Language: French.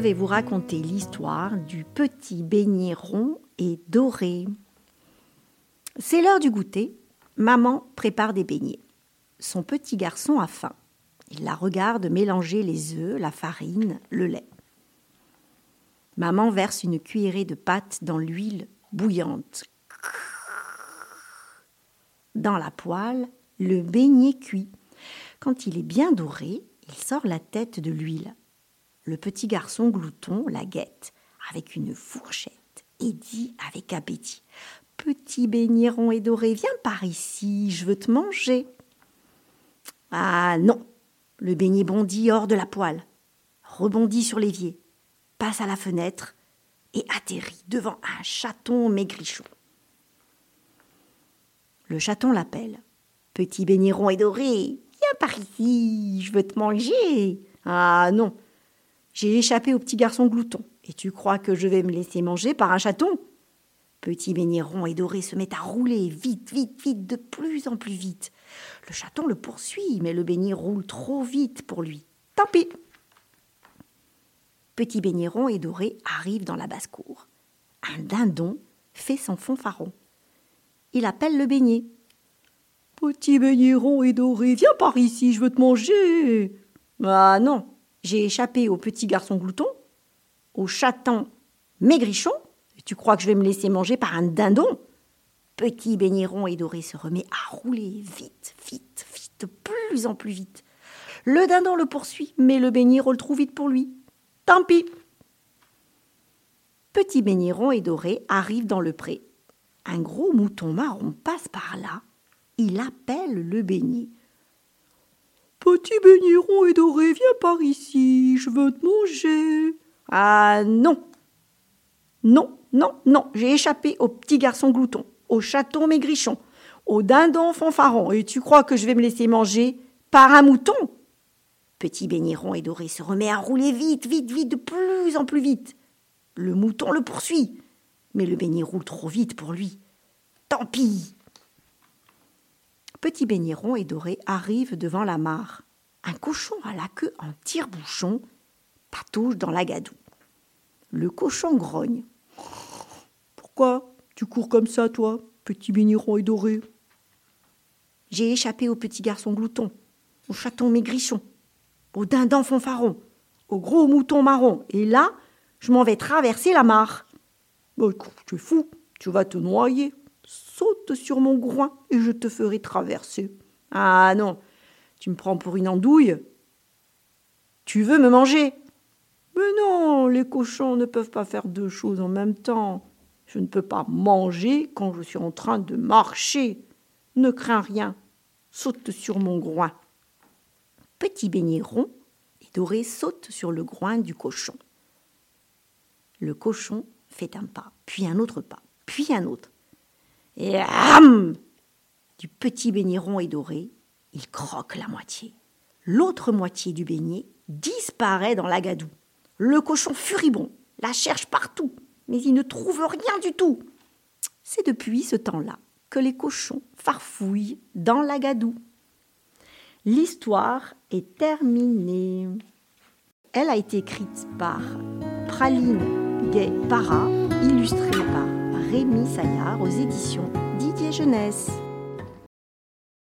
vais vous raconter l'histoire du petit beignet rond et doré. C'est l'heure du goûter. Maman prépare des beignets. Son petit garçon a faim. Il la regarde mélanger les œufs, la farine, le lait. Maman verse une cuillerée de pâte dans l'huile bouillante. Dans la poêle, le beignet cuit. Quand il est bien doré, il sort la tête de l'huile. Le petit garçon glouton la guette avec une fourchette et dit avec appétit Petit beignet rond et doré, viens par ici, je veux te manger. Ah non Le beignet bondit hors de la poêle, rebondit sur l'évier, passe à la fenêtre et atterrit devant un chaton maigrichon. Le chaton l'appelle. Petit beignet rond et doré, viens par ici, je veux te manger. Ah non, j'ai échappé au petit garçon glouton. Et tu crois que je vais me laisser manger par un chaton? Petit beignet rond et doré se met à rouler vite, vite, vite, de plus en plus vite. Le chaton le poursuit, mais le beignet roule trop vite pour lui. Tant pis. Petit beignet rond et doré arrive dans la basse-cour. Un dindon fait son fanfaron. Il appelle le beignet. Petit beignet rond et doré, viens par ici, je veux te manger. Ah non, j'ai échappé au petit garçon glouton, au chaton maigrichon, tu crois que je vais me laisser manger par un dindon? Petit rond et doré se remet à rouler vite, vite, vite, plus en plus vite. Le dindon le poursuit, mais le beignet roule trop vite pour lui. Tant pis. Petit rond et doré arrive dans le pré. Un gros mouton marron passe par là. Il appelle le beignet. Petit rond et doré, viens par ici, je veux te manger. Ah non Non, non, non, j'ai échappé au petit garçon glouton, au chaton maigrichon, au dindon fanfaron, et tu crois que je vais me laisser manger par un mouton? Petit rond et doré se remet à rouler vite, vite, vite, de plus en plus vite. Le mouton le poursuit, mais le beignet roule trop vite pour lui. Tant pis Petit rond et doré arrive devant la mare. Un cochon à la queue en tire-bouchon patouche dans la gadoue. Le cochon grogne. Pourquoi tu cours comme ça, toi, petit rond et doré? J'ai échappé au petit garçon glouton, au chaton maigrichon, au dindon fanfaron, au gros mouton marron, et là, je m'en vais traverser la mare. Bah, tu es fou, tu vas te noyer saute sur mon groin et je te ferai traverser. Ah non, tu me prends pour une andouille Tu veux me manger? Mais non, les cochons ne peuvent pas faire deux choses en même temps. Je ne peux pas manger quand je suis en train de marcher. Ne crains rien, saute sur mon groin. Petit beignet rond et doré saute sur le groin du cochon. Le cochon fait un pas, puis un autre pas, puis un autre. Et Du petit beignet rond et doré, il croque la moitié. L'autre moitié du beignet disparaît dans la gadoue. Le cochon furibond la cherche partout, mais il ne trouve rien du tout. C'est depuis ce temps-là que les cochons farfouillent dans la gadoue. L'histoire est terminée. Elle a été écrite par Praline Gay-Para, illustrée par Rémi Saillard aux éditions Didier Jeunesse.